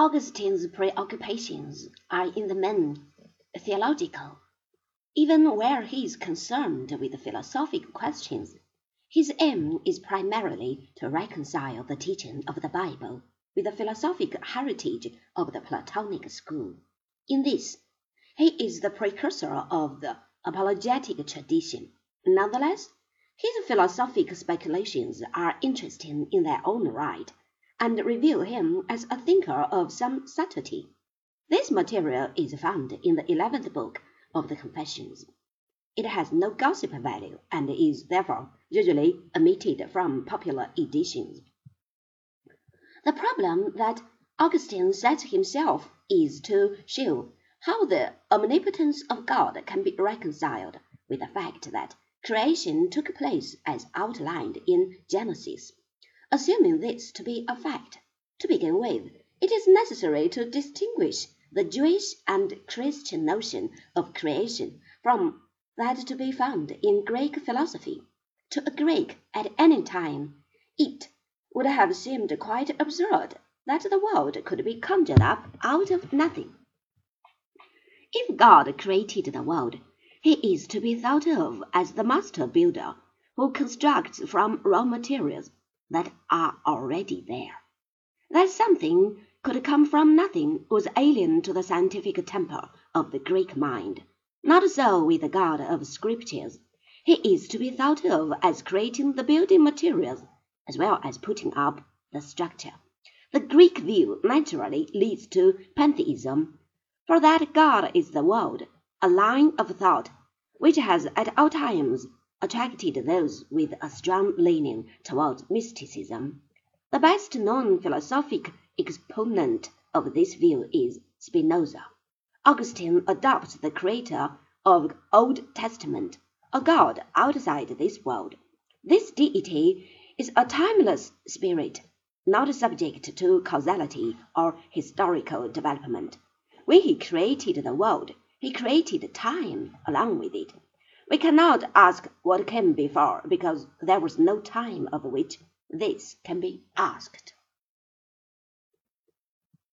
Augustine's preoccupations are in the main theological. Even where he is concerned with philosophic questions, his aim is primarily to reconcile the teaching of the Bible with the philosophic heritage of the Platonic school. In this, he is the precursor of the apologetic tradition. Nonetheless, his philosophic speculations are interesting in their own right and reveal him as a thinker of some subtlety. This material is found in the eleventh book of the Confessions. It has no gossip value and is therefore usually omitted from popular editions. The problem that Augustine sets himself is to show how the omnipotence of God can be reconciled with the fact that creation took place as outlined in Genesis. Assuming this to be a fact, to begin with, it is necessary to distinguish the Jewish and Christian notion of creation from that to be found in Greek philosophy. To a Greek at any time, it would have seemed quite absurd that the world could be conjured up out of nothing. If God created the world, he is to be thought of as the master builder who constructs from raw materials that are already there. That something could come from nothing was alien to the scientific temper of the Greek mind. Not so with the God of Scriptures. He is to be thought of as creating the building materials as well as putting up the structure. The Greek view naturally leads to pantheism, for that God is the world, a line of thought which has at all times attracted those with a strong leaning towards mysticism. The best known philosophic exponent of this view is Spinoza. Augustine adopts the creator of Old Testament, a God outside this world. This deity is a timeless spirit, not subject to causality or historical development. When he created the world, he created time along with it. We cannot ask what came before, because there was no time of which this can be asked.